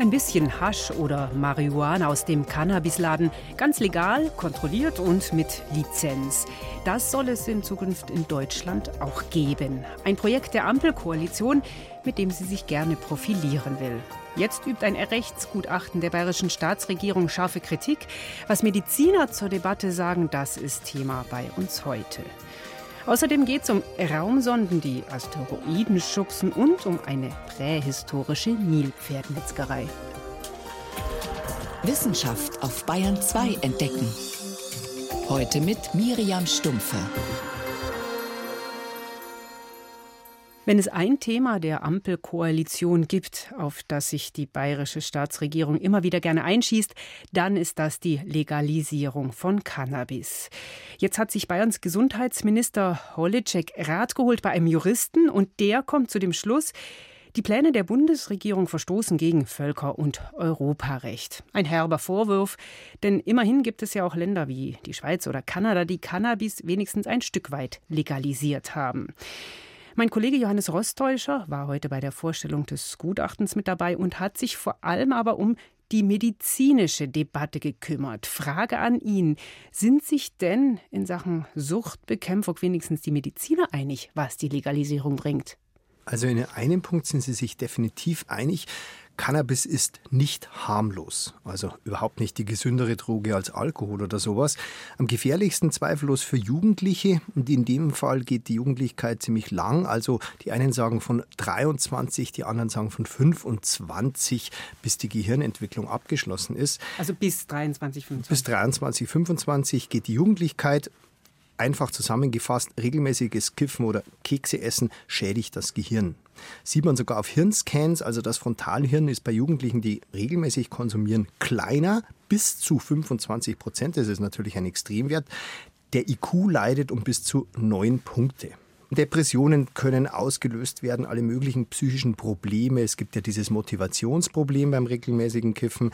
Ein bisschen Hasch oder Marihuana aus dem Cannabisladen. Ganz legal, kontrolliert und mit Lizenz. Das soll es in Zukunft in Deutschland auch geben. Ein Projekt der Ampelkoalition, mit dem sie sich gerne profilieren will. Jetzt übt ein Rechtsgutachten der bayerischen Staatsregierung scharfe Kritik. Was Mediziner zur Debatte sagen, das ist Thema bei uns heute. Außerdem geht es um Raumsonden, die Asteroiden schubsen und um eine prähistorische Nilpferdmetzgerei. Wissenschaft auf Bayern 2 entdecken. Heute mit Miriam Stumpfe. Wenn es ein Thema der Ampelkoalition gibt, auf das sich die bayerische Staatsregierung immer wieder gerne einschießt, dann ist das die Legalisierung von Cannabis. Jetzt hat sich Bayerns Gesundheitsminister Holitschek Rat geholt bei einem Juristen und der kommt zu dem Schluss, die Pläne der Bundesregierung verstoßen gegen Völker- und Europarecht. Ein herber Vorwurf, denn immerhin gibt es ja auch Länder wie die Schweiz oder Kanada, die Cannabis wenigstens ein Stück weit legalisiert haben. Mein Kollege Johannes Rostäuscher war heute bei der Vorstellung des Gutachtens mit dabei und hat sich vor allem aber um die medizinische Debatte gekümmert. Frage an ihn. Sind sich denn in Sachen Suchtbekämpfung wenigstens die Mediziner einig, was die Legalisierung bringt? Also in einem Punkt sind sie sich definitiv einig. Cannabis ist nicht harmlos, also überhaupt nicht die gesündere Droge als Alkohol oder sowas. Am gefährlichsten zweifellos für Jugendliche und in dem Fall geht die Jugendlichkeit ziemlich lang. Also die einen sagen von 23, die anderen sagen von 25, bis die Gehirnentwicklung abgeschlossen ist. Also bis 23, 25. Bis 23, 25 geht die Jugendlichkeit. Einfach zusammengefasst, regelmäßiges Kiffen oder Kekse essen schädigt das Gehirn. Sieht man sogar auf Hirnscans, also das Frontalhirn ist bei Jugendlichen, die regelmäßig konsumieren, kleiner, bis zu 25 Prozent. Das ist natürlich ein Extremwert. Der IQ leidet um bis zu neun Punkte. Depressionen können ausgelöst werden, alle möglichen psychischen Probleme. Es gibt ja dieses Motivationsproblem beim regelmäßigen Kiffen.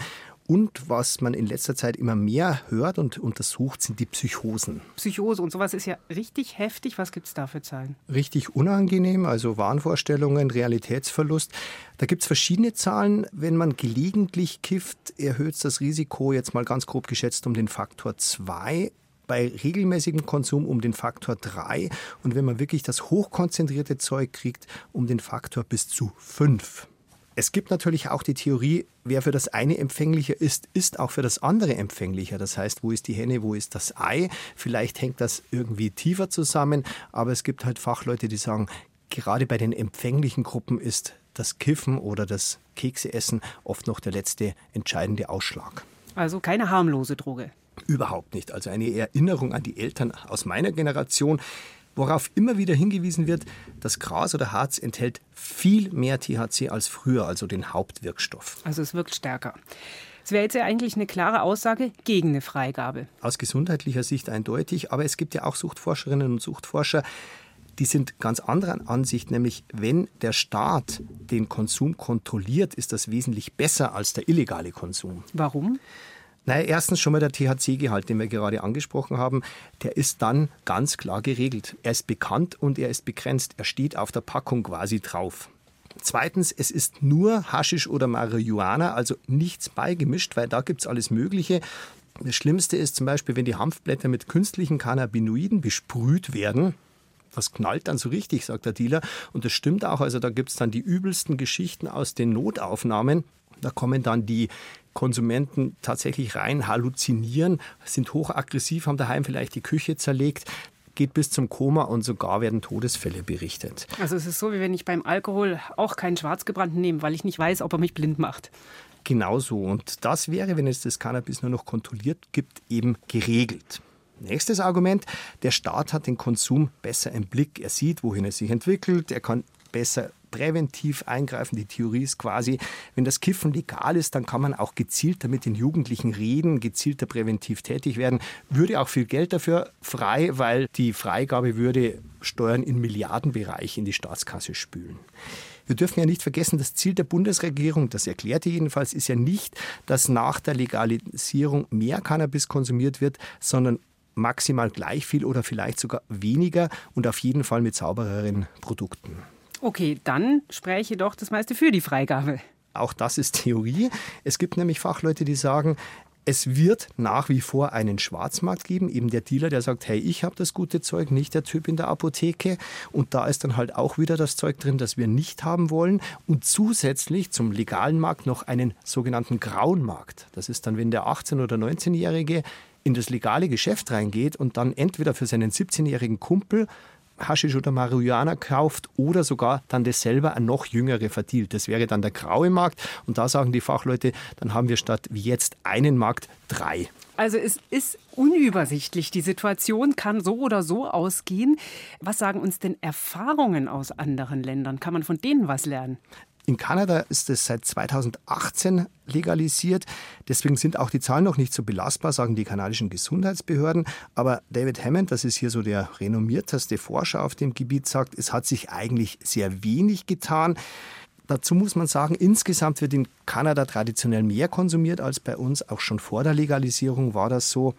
Und was man in letzter Zeit immer mehr hört und untersucht, sind die Psychosen. Psychose und sowas ist ja richtig heftig. Was gibt es da für Zahlen? Richtig unangenehm, also Wahnvorstellungen, Realitätsverlust. Da gibt es verschiedene Zahlen. Wenn man gelegentlich kifft, erhöht es das Risiko, jetzt mal ganz grob geschätzt, um den Faktor 2 bei regelmäßigem Konsum um den Faktor 3 und wenn man wirklich das hochkonzentrierte Zeug kriegt, um den Faktor bis zu 5. Es gibt natürlich auch die Theorie, wer für das eine empfänglicher ist, ist auch für das andere empfänglicher. Das heißt, wo ist die Henne, wo ist das Ei? Vielleicht hängt das irgendwie tiefer zusammen, aber es gibt halt Fachleute, die sagen, gerade bei den empfänglichen Gruppen ist das Kiffen oder das Kekseessen oft noch der letzte entscheidende Ausschlag. Also keine harmlose Droge. Überhaupt nicht. Also eine Erinnerung an die Eltern aus meiner Generation worauf immer wieder hingewiesen wird, das Gras oder Harz enthält viel mehr THC als früher, also den Hauptwirkstoff. Also es wirkt stärker. Es wäre jetzt ja eigentlich eine klare Aussage gegen eine Freigabe. Aus gesundheitlicher Sicht eindeutig, aber es gibt ja auch Suchtforscherinnen und Suchtforscher, die sind ganz anderer Ansicht, nämlich wenn der Staat den Konsum kontrolliert, ist das wesentlich besser als der illegale Konsum. Warum? Naja, erstens schon mal der THC-Gehalt, den wir gerade angesprochen haben, der ist dann ganz klar geregelt. Er ist bekannt und er ist begrenzt. Er steht auf der Packung quasi drauf. Zweitens, es ist nur Haschisch oder Marihuana, also nichts beigemischt, weil da gibt es alles Mögliche. Das Schlimmste ist zum Beispiel, wenn die Hanfblätter mit künstlichen Cannabinoiden besprüht werden. Das knallt dann so richtig, sagt der Dealer. Und das stimmt auch. Also da gibt es dann die übelsten Geschichten aus den Notaufnahmen. Da kommen dann die Konsumenten tatsächlich rein halluzinieren, sind hochaggressiv, haben daheim vielleicht die Küche zerlegt geht bis zum Koma und sogar werden Todesfälle berichtet. Also es ist so, wie wenn ich beim Alkohol auch keinen Schwarzgebrannten nehme, weil ich nicht weiß, ob er mich blind macht. Genau so. Und das wäre, wenn es das Cannabis nur noch kontrolliert gibt, eben geregelt. Nächstes Argument, der Staat hat den Konsum besser im Blick. Er sieht, wohin es sich entwickelt, er kann besser präventiv eingreifen. Die Theorie ist quasi, wenn das Kiffen legal ist, dann kann man auch gezielter mit den Jugendlichen reden, gezielter präventiv tätig werden. Würde auch viel Geld dafür frei, weil die Freigabe würde Steuern in Milliardenbereich in die Staatskasse spülen. Wir dürfen ja nicht vergessen, das Ziel der Bundesregierung, das erklärte jedenfalls, ist ja nicht, dass nach der Legalisierung mehr Cannabis konsumiert wird, sondern maximal gleich viel oder vielleicht sogar weniger und auf jeden Fall mit saubereren Produkten. Okay, dann spräche doch das meiste für die Freigabe. Auch das ist Theorie. Es gibt nämlich Fachleute, die sagen, es wird nach wie vor einen Schwarzmarkt geben, eben der Dealer, der sagt, hey, ich habe das gute Zeug, nicht der Typ in der Apotheke. Und da ist dann halt auch wieder das Zeug drin, das wir nicht haben wollen. Und zusätzlich zum legalen Markt noch einen sogenannten grauen Markt. Das ist dann, wenn der 18- oder 19-Jährige in das legale Geschäft reingeht und dann entweder für seinen 17-jährigen Kumpel Haschisch oder Marihuana kauft oder sogar dann das selber an noch jüngere verdielt. Das wäre dann der graue Markt. Und da sagen die Fachleute, dann haben wir statt wie jetzt einen Markt drei. Also es ist unübersichtlich. Die Situation kann so oder so ausgehen. Was sagen uns denn Erfahrungen aus anderen Ländern? Kann man von denen was lernen? In Kanada ist es seit 2018 legalisiert. Deswegen sind auch die Zahlen noch nicht so belastbar, sagen die kanadischen Gesundheitsbehörden. Aber David Hammond, das ist hier so der renommierteste Forscher auf dem Gebiet, sagt, es hat sich eigentlich sehr wenig getan. Dazu muss man sagen, insgesamt wird in Kanada traditionell mehr konsumiert als bei uns. Auch schon vor der Legalisierung war das so.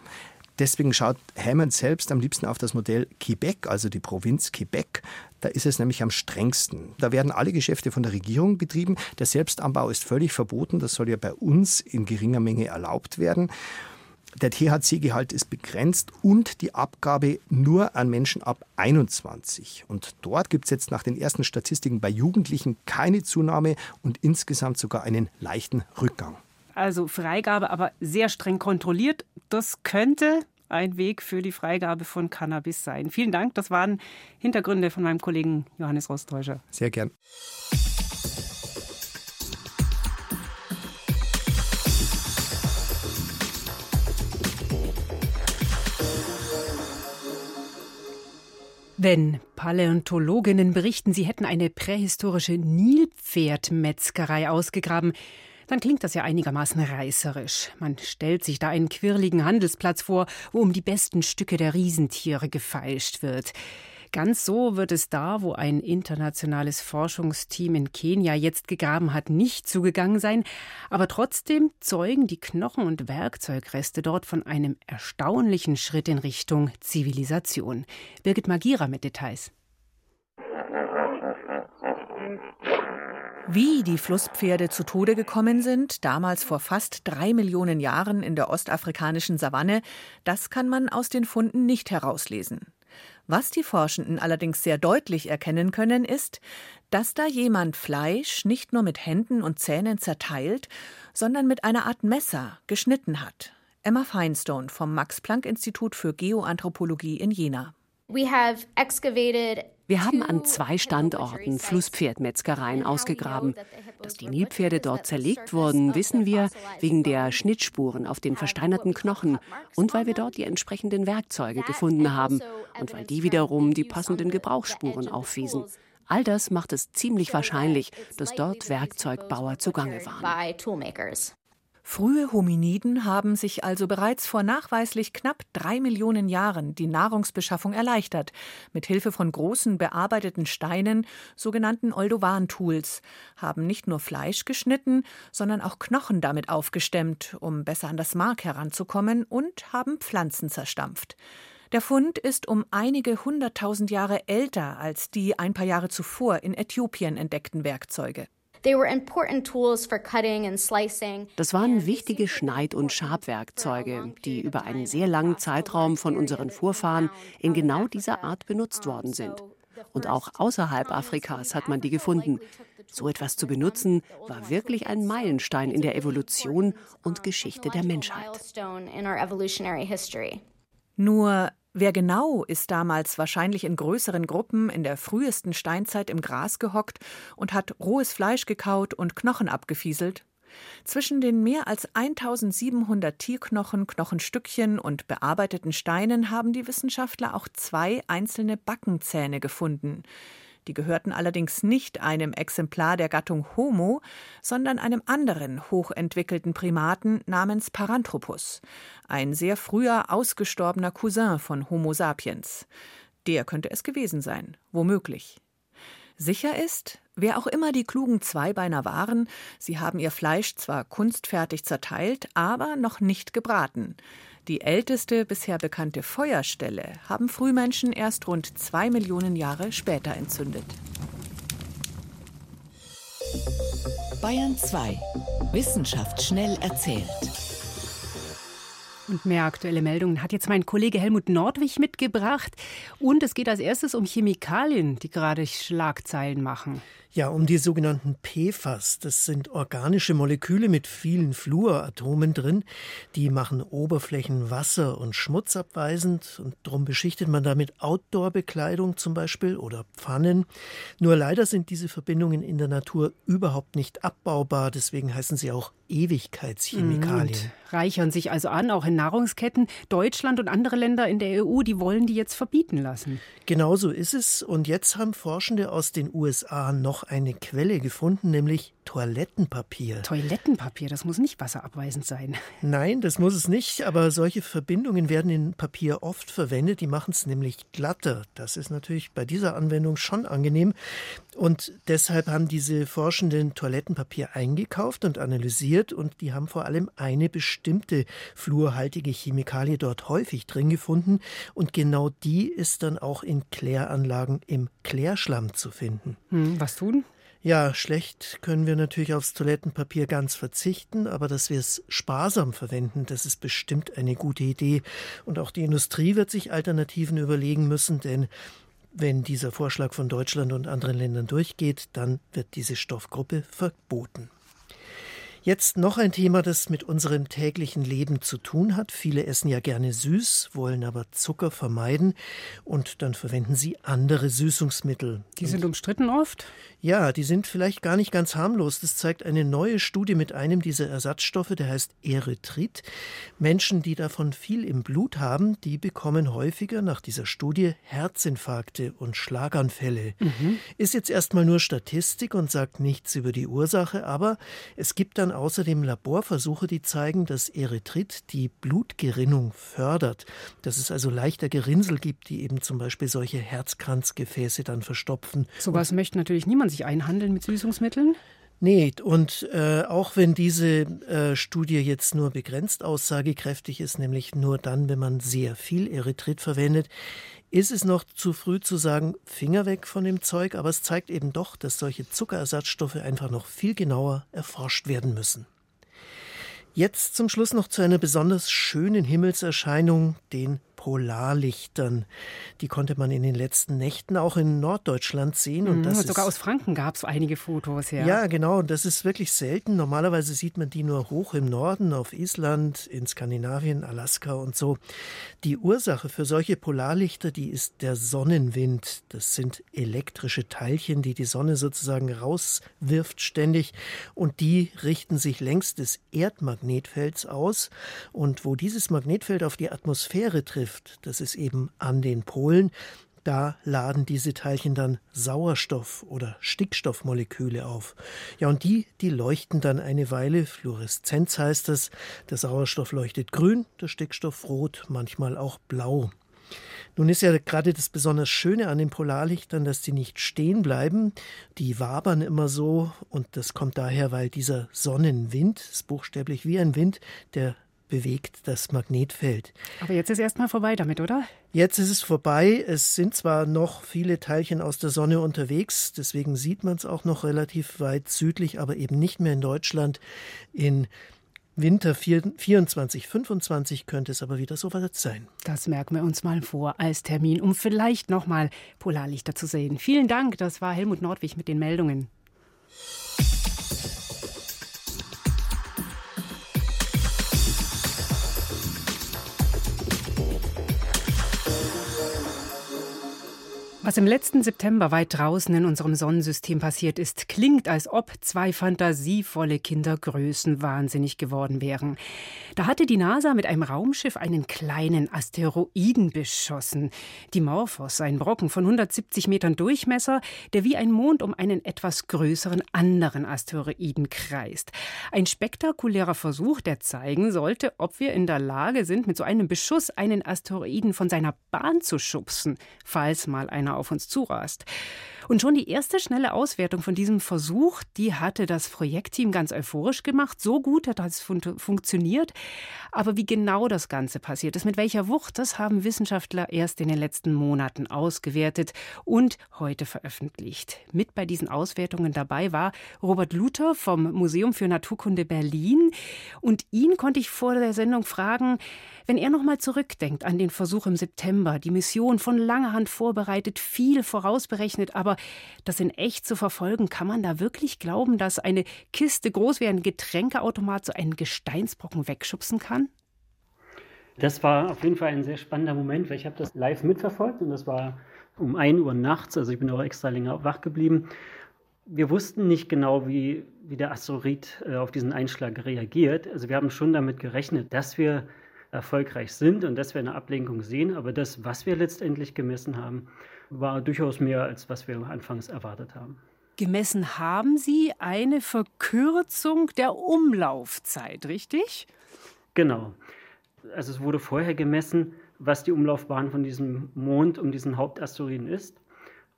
Deswegen schaut Hammond selbst am liebsten auf das Modell Quebec, also die Provinz Quebec. Da ist es nämlich am strengsten. Da werden alle Geschäfte von der Regierung betrieben. Der Selbstanbau ist völlig verboten. Das soll ja bei uns in geringer Menge erlaubt werden. Der THC-Gehalt ist begrenzt und die Abgabe nur an Menschen ab 21. Und dort gibt es jetzt nach den ersten Statistiken bei Jugendlichen keine Zunahme und insgesamt sogar einen leichten Rückgang also Freigabe, aber sehr streng kontrolliert. Das könnte ein Weg für die Freigabe von Cannabis sein. Vielen Dank. Das waren Hintergründe von meinem Kollegen Johannes Rostäuscher. Sehr gern. Wenn Paläontologinnen berichten, sie hätten eine prähistorische Nilpferdmetzgerei ausgegraben, dann klingt das ja einigermaßen reißerisch. Man stellt sich da einen quirligen Handelsplatz vor, wo um die besten Stücke der Riesentiere gefeilscht wird. Ganz so wird es da, wo ein internationales Forschungsteam in Kenia jetzt gegraben hat, nicht zugegangen sein. Aber trotzdem zeugen die Knochen- und Werkzeugreste dort von einem erstaunlichen Schritt in Richtung Zivilisation. Birgit Magira mit Details. Wie die Flusspferde zu Tode gekommen sind, damals vor fast drei Millionen Jahren in der ostafrikanischen Savanne, das kann man aus den Funden nicht herauslesen. Was die Forschenden allerdings sehr deutlich erkennen können, ist, dass da jemand Fleisch nicht nur mit Händen und Zähnen zerteilt, sondern mit einer Art Messer geschnitten hat. Emma Feinstone vom Max Planck Institut für Geoanthropologie in Jena. We have excavated wir haben an zwei Standorten Flusspferdmetzgereien ausgegraben. Dass die Nilpferde dort zerlegt wurden, wissen wir wegen der Schnittspuren auf den versteinerten Knochen und weil wir dort die entsprechenden Werkzeuge gefunden haben und weil die wiederum die passenden Gebrauchsspuren aufwiesen. All das macht es ziemlich wahrscheinlich, dass dort Werkzeugbauer zugange waren. Frühe Hominiden haben sich also bereits vor nachweislich knapp drei Millionen Jahren die Nahrungsbeschaffung erleichtert, mit Hilfe von großen bearbeiteten Steinen, sogenannten Oldovan-Tools, haben nicht nur Fleisch geschnitten, sondern auch Knochen damit aufgestemmt, um besser an das Mark heranzukommen, und haben Pflanzen zerstampft. Der Fund ist um einige hunderttausend Jahre älter als die ein paar Jahre zuvor in Äthiopien entdeckten Werkzeuge. Das waren wichtige Schneid- und Schabwerkzeuge, die über einen sehr langen Zeitraum von unseren Vorfahren in genau dieser Art benutzt worden sind. Und auch außerhalb Afrikas hat man die gefunden. So etwas zu benutzen, war wirklich ein Meilenstein in der Evolution und Geschichte der Menschheit. Nur Wer genau ist damals wahrscheinlich in größeren Gruppen in der frühesten Steinzeit im Gras gehockt und hat rohes Fleisch gekaut und Knochen abgefieselt? Zwischen den mehr als 1700 Tierknochen, Knochenstückchen und bearbeiteten Steinen haben die Wissenschaftler auch zwei einzelne Backenzähne gefunden. Die gehörten allerdings nicht einem Exemplar der Gattung Homo, sondern einem anderen hochentwickelten Primaten namens Paranthropus, ein sehr früher ausgestorbener Cousin von Homo sapiens. Der könnte es gewesen sein, womöglich. Sicher ist, wer auch immer die klugen Zweibeiner waren, sie haben ihr Fleisch zwar kunstfertig zerteilt, aber noch nicht gebraten. Die älteste bisher bekannte Feuerstelle haben Frühmenschen erst rund zwei Millionen Jahre später entzündet. Bayern 2. Wissenschaft schnell erzählt. Und mehr aktuelle Meldungen hat jetzt mein Kollege Helmut Nordwig mitgebracht. Und es geht als erstes um Chemikalien, die gerade Schlagzeilen machen. Ja, um die sogenannten PFAS. Das sind organische Moleküle mit vielen Fluoratomen drin. Die machen Oberflächen wasser- und schmutzabweisend und darum beschichtet man damit Outdoor-Bekleidung zum Beispiel oder Pfannen. Nur leider sind diese Verbindungen in der Natur überhaupt nicht abbaubar. Deswegen heißen sie auch Ewigkeitschemikalien. Und reichern sich also an, auch in Nahrungsketten. Deutschland und andere Länder in der EU, die wollen die jetzt verbieten lassen. Genau so ist es. Und jetzt haben Forschende aus den USA noch eine Quelle gefunden, nämlich Toilettenpapier. Toilettenpapier, das muss nicht wasserabweisend sein. Nein, das muss es nicht, aber solche Verbindungen werden in Papier oft verwendet, die machen es nämlich glatter. Das ist natürlich bei dieser Anwendung schon angenehm. Und deshalb haben diese Forschenden Toilettenpapier eingekauft und analysiert und die haben vor allem eine bestimmte fluorhaltige Chemikalie dort häufig drin gefunden und genau die ist dann auch in Kläranlagen im Klärschlamm zu finden. Hm, was tun? Ja, schlecht können wir natürlich aufs Toilettenpapier ganz verzichten, aber dass wir es sparsam verwenden, das ist bestimmt eine gute Idee. Und auch die Industrie wird sich Alternativen überlegen müssen, denn wenn dieser Vorschlag von Deutschland und anderen Ländern durchgeht, dann wird diese Stoffgruppe verboten. Jetzt noch ein Thema, das mit unserem täglichen Leben zu tun hat. Viele essen ja gerne süß, wollen aber Zucker vermeiden und dann verwenden sie andere Süßungsmittel. Die sind umstritten oft? Ja, die sind vielleicht gar nicht ganz harmlos. Das zeigt eine neue Studie mit einem dieser Ersatzstoffe, der heißt Erythrit. Menschen, die davon viel im Blut haben, die bekommen häufiger nach dieser Studie Herzinfarkte und Schlaganfälle. Mhm. Ist jetzt erstmal nur Statistik und sagt nichts über die Ursache, aber es gibt dann außerdem Laborversuche, die zeigen, dass Erythrit die Blutgerinnung fördert, dass es also leichter Gerinnsel gibt, die eben zum Beispiel solche Herzkranzgefäße dann verstopfen. Sowas möchte natürlich niemand sich einhandeln mit Süßungsmitteln. Nee, und äh, auch wenn diese äh, Studie jetzt nur begrenzt aussagekräftig ist, nämlich nur dann, wenn man sehr viel Erythrit verwendet, ist es noch zu früh zu sagen, Finger weg von dem Zeug, aber es zeigt eben doch, dass solche Zuckerersatzstoffe einfach noch viel genauer erforscht werden müssen. Jetzt zum Schluss noch zu einer besonders schönen Himmelserscheinung, den Polarlichtern. Die konnte man in den letzten Nächten auch in Norddeutschland sehen. Und mhm, das sogar ist, aus Franken gab es einige Fotos. Ja. ja, genau. Und das ist wirklich selten. Normalerweise sieht man die nur hoch im Norden, auf Island, in Skandinavien, Alaska und so. Die Ursache für solche Polarlichter, die ist der Sonnenwind. Das sind elektrische Teilchen, die die Sonne sozusagen rauswirft ständig. Und die richten sich längs des Erdmagnetfelds aus. Und wo dieses Magnetfeld auf die Atmosphäre trifft, trifft, das ist eben an den Polen, da laden diese Teilchen dann Sauerstoff- oder Stickstoffmoleküle auf. Ja, und die, die leuchten dann eine Weile. Fluoreszenz heißt das. Der Sauerstoff leuchtet grün, der Stickstoff rot, manchmal auch blau. Nun ist ja gerade das besonders Schöne an den Polarlichtern, dass die nicht stehen bleiben. Die wabern immer so und das kommt daher, weil dieser Sonnenwind, ist buchstäblich wie ein Wind, der bewegt das Magnetfeld. Aber jetzt ist erstmal vorbei damit, oder? Jetzt ist es vorbei. Es sind zwar noch viele Teilchen aus der Sonne unterwegs, deswegen sieht man es auch noch relativ weit südlich, aber eben nicht mehr in Deutschland. In Winter 24, 25 könnte es aber wieder so weit sein. Das merken wir uns mal vor als Termin, um vielleicht nochmal Polarlichter zu sehen. Vielen Dank, das war Helmut Nordwig mit den Meldungen. Was im letzten September weit draußen in unserem Sonnensystem passiert ist, klingt, als ob zwei fantasievolle Kinder größenwahnsinnig geworden wären. Da hatte die NASA mit einem Raumschiff einen kleinen Asteroiden beschossen. Dimorphos, ein Brocken von 170 Metern Durchmesser, der wie ein Mond um einen etwas größeren anderen Asteroiden kreist. Ein spektakulärer Versuch, der zeigen sollte, ob wir in der Lage sind, mit so einem Beschuss einen Asteroiden von seiner Bahn zu schubsen, falls mal einer auf uns zurast. Und schon die erste schnelle Auswertung von diesem Versuch, die hatte das Projektteam ganz euphorisch gemacht. So gut hat es fun funktioniert. Aber wie genau das Ganze passiert ist, mit welcher Wucht, das haben Wissenschaftler erst in den letzten Monaten ausgewertet und heute veröffentlicht. Mit bei diesen Auswertungen dabei war Robert Luther vom Museum für Naturkunde Berlin. Und ihn konnte ich vor der Sendung fragen, wenn er nochmal zurückdenkt an den Versuch im September, die Mission von langer Hand vorbereitet, viel vorausberechnet, aber das in echt zu verfolgen, kann man da wirklich glauben, dass eine Kiste groß wie ein Getränkeautomat so einen Gesteinsbrocken wegschubsen kann? Das war auf jeden Fall ein sehr spannender Moment, weil ich habe das live mitverfolgt und das war um 1 Uhr nachts, also ich bin auch extra länger wach geblieben. Wir wussten nicht genau, wie, wie der Asteroid äh, auf diesen Einschlag reagiert. Also wir haben schon damit gerechnet, dass wir erfolgreich sind und dass wir eine Ablenkung sehen. Aber das, was wir letztendlich gemessen haben, war durchaus mehr, als was wir anfangs erwartet haben. Gemessen haben Sie eine Verkürzung der Umlaufzeit, richtig? Genau. Also es wurde vorher gemessen, was die Umlaufbahn von diesem Mond um diesen Hauptasteroiden ist.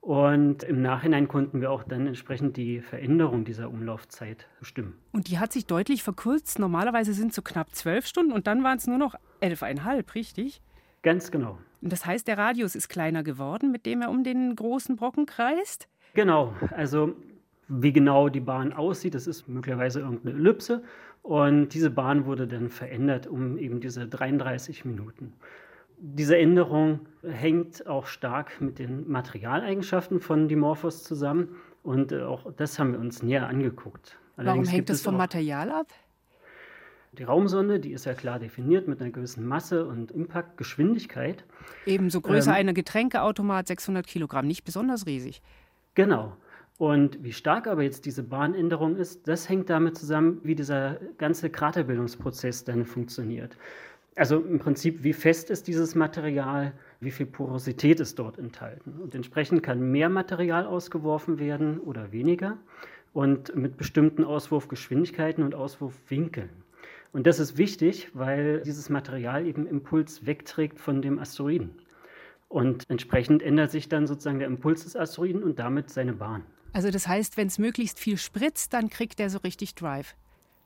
Und im Nachhinein konnten wir auch dann entsprechend die Veränderung dieser Umlaufzeit bestimmen. Und die hat sich deutlich verkürzt. Normalerweise sind es so knapp zwölf Stunden und dann waren es nur noch elfeinhalb, richtig? Ganz genau. Und das heißt, der Radius ist kleiner geworden, mit dem er um den großen Brocken kreist? Genau. Also wie genau die Bahn aussieht, das ist möglicherweise irgendeine Ellipse. Und diese Bahn wurde dann verändert um eben diese 33 Minuten. Diese Änderung hängt auch stark mit den Materialeigenschaften von Dimorphos zusammen und äh, auch das haben wir uns näher angeguckt. Allerdings Warum hängt das vom Material ab? Die Raumsonde, die ist ja klar definiert mit einer gewissen Masse und Impaktgeschwindigkeit. Ebenso Größe ähm, einer Getränkeautomat, 600 Kilogramm, nicht besonders riesig. Genau. Und wie stark aber jetzt diese Bahnänderung ist, das hängt damit zusammen, wie dieser ganze Kraterbildungsprozess dann funktioniert. Also im Prinzip, wie fest ist dieses Material, wie viel Porosität ist dort enthalten. Und entsprechend kann mehr Material ausgeworfen werden oder weniger und mit bestimmten Auswurfgeschwindigkeiten und Auswurfwinkeln. Und das ist wichtig, weil dieses Material eben Impuls wegträgt von dem Asteroiden. Und entsprechend ändert sich dann sozusagen der Impuls des Asteroiden und damit seine Bahn. Also das heißt, wenn es möglichst viel spritzt, dann kriegt er so richtig Drive.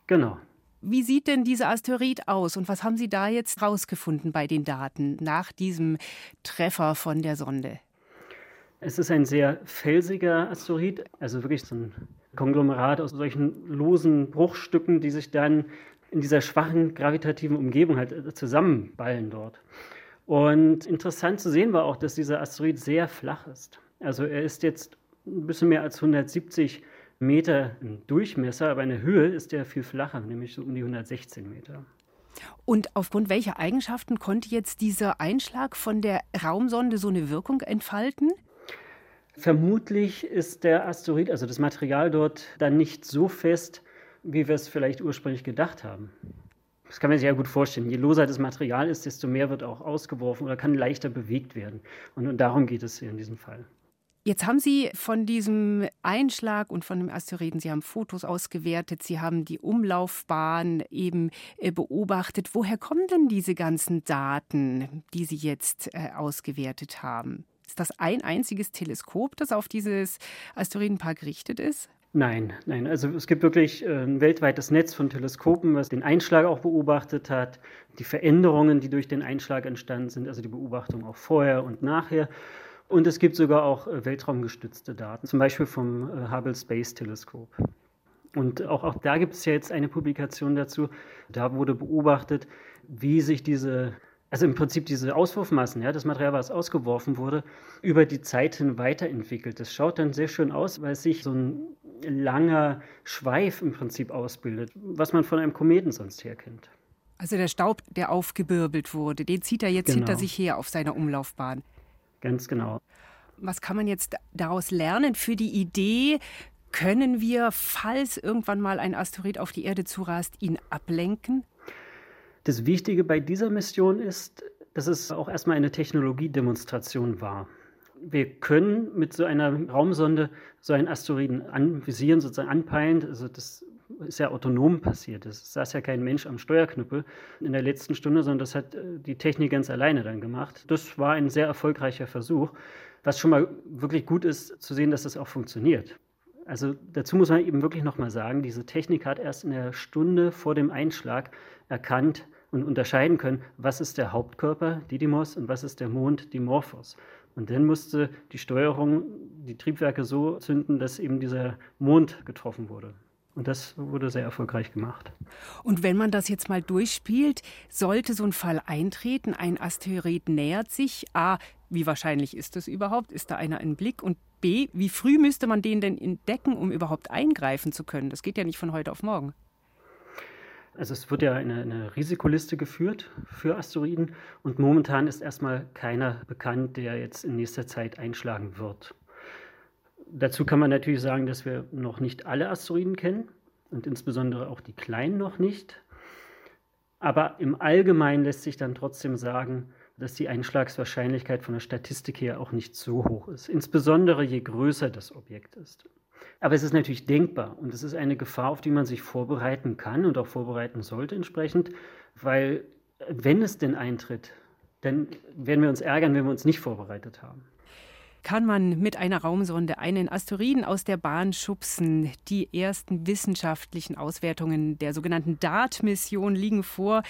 Genau. Wie sieht denn dieser Asteroid aus und was haben Sie da jetzt rausgefunden bei den Daten nach diesem Treffer von der Sonde? Es ist ein sehr felsiger Asteroid, also wirklich so ein Konglomerat aus solchen losen Bruchstücken, die sich dann in dieser schwachen gravitativen Umgebung halt zusammenballen dort. Und interessant zu sehen war auch, dass dieser Asteroid sehr flach ist. Also er ist jetzt ein bisschen mehr als 170 Meter im Durchmesser, aber in der Höhe ist der viel flacher, nämlich so um die 116 Meter. Und aufgrund welcher Eigenschaften konnte jetzt dieser Einschlag von der Raumsonde so eine Wirkung entfalten? Vermutlich ist der Asteroid, also das Material dort, dann nicht so fest, wie wir es vielleicht ursprünglich gedacht haben. Das kann man sich ja gut vorstellen. Je loser das Material ist, desto mehr wird auch ausgeworfen oder kann leichter bewegt werden. Und, und darum geht es hier in diesem Fall. Jetzt haben Sie von diesem Einschlag und von dem Asteroiden, Sie haben Fotos ausgewertet, Sie haben die Umlaufbahn eben äh, beobachtet. Woher kommen denn diese ganzen Daten, die Sie jetzt äh, ausgewertet haben? Ist das ein einziges Teleskop, das auf dieses Asteroidenpark gerichtet ist? Nein, nein. Also es gibt wirklich äh, ein weltweites Netz von Teleskopen, was den Einschlag auch beobachtet hat, die Veränderungen, die durch den Einschlag entstanden sind, also die Beobachtung auch vorher und nachher. Und es gibt sogar auch äh, weltraumgestützte Daten, zum Beispiel vom äh, Hubble Space Teleskop. Und auch, auch da gibt es ja jetzt eine Publikation dazu. Da wurde beobachtet, wie sich diese, also im Prinzip diese Auswurfmassen, ja, das Material, was ausgeworfen wurde, über die Zeit hin weiterentwickelt. Das schaut dann sehr schön aus, weil sich so ein langer Schweif im Prinzip ausbildet, was man von einem Kometen sonst her kennt. Also der Staub, der aufgebirbelt wurde, den zieht er jetzt genau. hinter sich her auf seiner Umlaufbahn. Ganz genau. Was kann man jetzt daraus lernen für die Idee, können wir, falls irgendwann mal ein Asteroid auf die Erde zurast, ihn ablenken? Das Wichtige bei dieser Mission ist, dass es auch erstmal eine Technologiedemonstration war. Wir können mit so einer Raumsonde so einen Asteroiden anvisieren, sozusagen anpeilen. Also das ist ja autonom passiert. Es saß ja kein Mensch am Steuerknüppel in der letzten Stunde, sondern das hat äh, die Technik ganz alleine dann gemacht. Das war ein sehr erfolgreicher Versuch. Was schon mal wirklich gut ist, zu sehen, dass das auch funktioniert. Also dazu muss man eben wirklich nochmal sagen, diese Technik hat erst in der Stunde vor dem Einschlag erkannt und unterscheiden können, was ist der Hauptkörper Didymos und was ist der Mond Dimorphos. Und dann musste die Steuerung die Triebwerke so zünden, dass eben dieser Mond getroffen wurde. Und das wurde sehr erfolgreich gemacht. Und wenn man das jetzt mal durchspielt, sollte so ein Fall eintreten, ein Asteroid nähert sich, a, wie wahrscheinlich ist das überhaupt? Ist da einer im Blick? Und b, wie früh müsste man den denn entdecken, um überhaupt eingreifen zu können? Das geht ja nicht von heute auf morgen. Also es wird ja eine, eine, Risikoliste geführt für Asteroiden und momentan ist erstmal keiner bekannt, der jetzt in nächster Zeit einschlagen wird. Dazu kann man natürlich sagen, dass wir noch nicht alle Asteroiden kennen und insbesondere auch die kleinen noch nicht. Aber im Allgemeinen lässt sich dann trotzdem sagen, dass die Einschlagswahrscheinlichkeit von der Statistik her auch nicht so hoch ist, insbesondere je größer das Objekt ist. Aber es ist natürlich denkbar und es ist eine Gefahr, auf die man sich vorbereiten kann und auch vorbereiten sollte entsprechend, weil wenn es denn eintritt, dann werden wir uns ärgern, wenn wir uns nicht vorbereitet haben kann man mit einer Raumsonde einen Asteroiden aus der Bahn schubsen. Die ersten wissenschaftlichen Auswertungen der sogenannten DART-Mission liegen vor.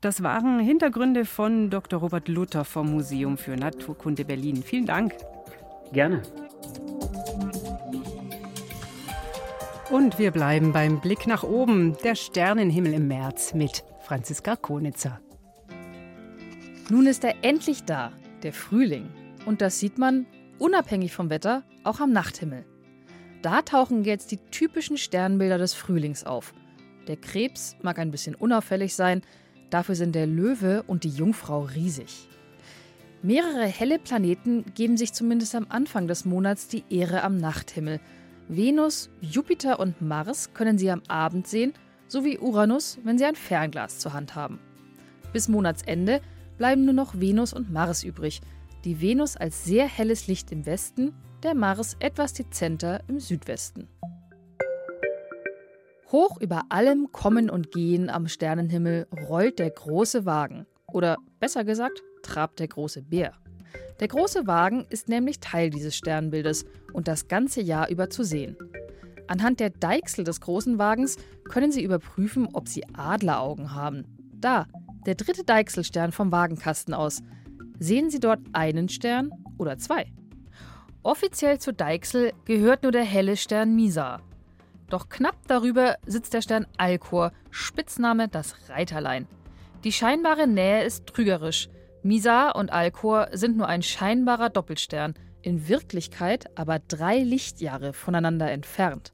Das waren Hintergründe von Dr. Robert Luther vom Museum für Naturkunde Berlin. Vielen Dank. Gerne. Und wir bleiben beim Blick nach oben. Der Sternenhimmel im März mit Franziska Konitzer. Nun ist er endlich da, der Frühling. Und das sieht man unabhängig vom Wetter, auch am Nachthimmel. Da tauchen jetzt die typischen Sternbilder des Frühlings auf. Der Krebs mag ein bisschen unauffällig sein, dafür sind der Löwe und die Jungfrau riesig. Mehrere helle Planeten geben sich zumindest am Anfang des Monats die Ehre am Nachthimmel. Venus, Jupiter und Mars können Sie am Abend sehen, sowie Uranus, wenn Sie ein Fernglas zur Hand haben. Bis Monatsende bleiben nur noch Venus und Mars übrig, die Venus als sehr helles Licht im Westen, der Mars etwas dezenter im Südwesten. Hoch über allem Kommen und Gehen am Sternenhimmel rollt der große Wagen. Oder besser gesagt, trabt der große Bär. Der große Wagen ist nämlich Teil dieses Sternbildes und das ganze Jahr über zu sehen. Anhand der Deichsel des großen Wagens können Sie überprüfen, ob Sie Adleraugen haben. Da, der dritte Deichselstern vom Wagenkasten aus. Sehen Sie dort einen Stern oder zwei? Offiziell zu Deichsel gehört nur der helle Stern Misa. Doch knapp darüber sitzt der Stern Alkor, Spitzname das Reiterlein. Die scheinbare Nähe ist trügerisch. Misa und Alkor sind nur ein scheinbarer Doppelstern, in Wirklichkeit aber drei Lichtjahre voneinander entfernt.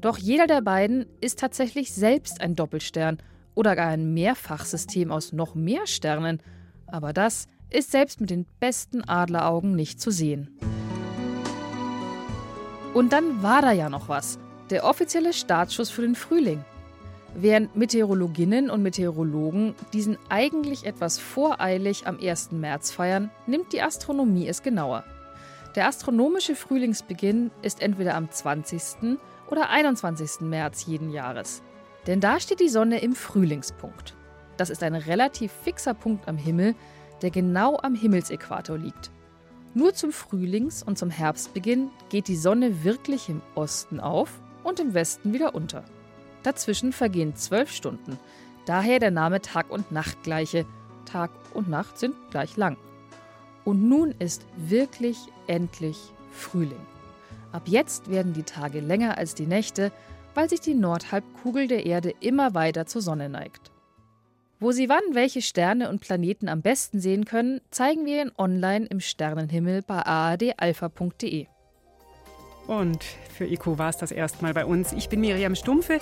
Doch jeder der beiden ist tatsächlich selbst ein Doppelstern oder gar ein Mehrfachsystem aus noch mehr Sternen. Aber das ist selbst mit den besten Adleraugen nicht zu sehen. Und dann war da ja noch was. Der offizielle Startschuss für den Frühling. Während Meteorologinnen und Meteorologen diesen eigentlich etwas voreilig am 1. März feiern, nimmt die Astronomie es genauer. Der astronomische Frühlingsbeginn ist entweder am 20. oder 21. März jeden Jahres. Denn da steht die Sonne im Frühlingspunkt. Das ist ein relativ fixer Punkt am Himmel, der genau am Himmelsäquator liegt. Nur zum Frühlings- und zum Herbstbeginn geht die Sonne wirklich im Osten auf und im Westen wieder unter. Dazwischen vergehen zwölf Stunden, daher der Name Tag und Nacht gleiche. Tag und Nacht sind gleich lang. Und nun ist wirklich endlich Frühling. Ab jetzt werden die Tage länger als die Nächte, weil sich die Nordhalbkugel der Erde immer weiter zur Sonne neigt. Wo Sie wann welche Sterne und Planeten am besten sehen können, zeigen wir Ihnen online im Sternenhimmel bei aadalpha.de. Und für ICO war es das erstmal bei uns. Ich bin Miriam Stumpfe.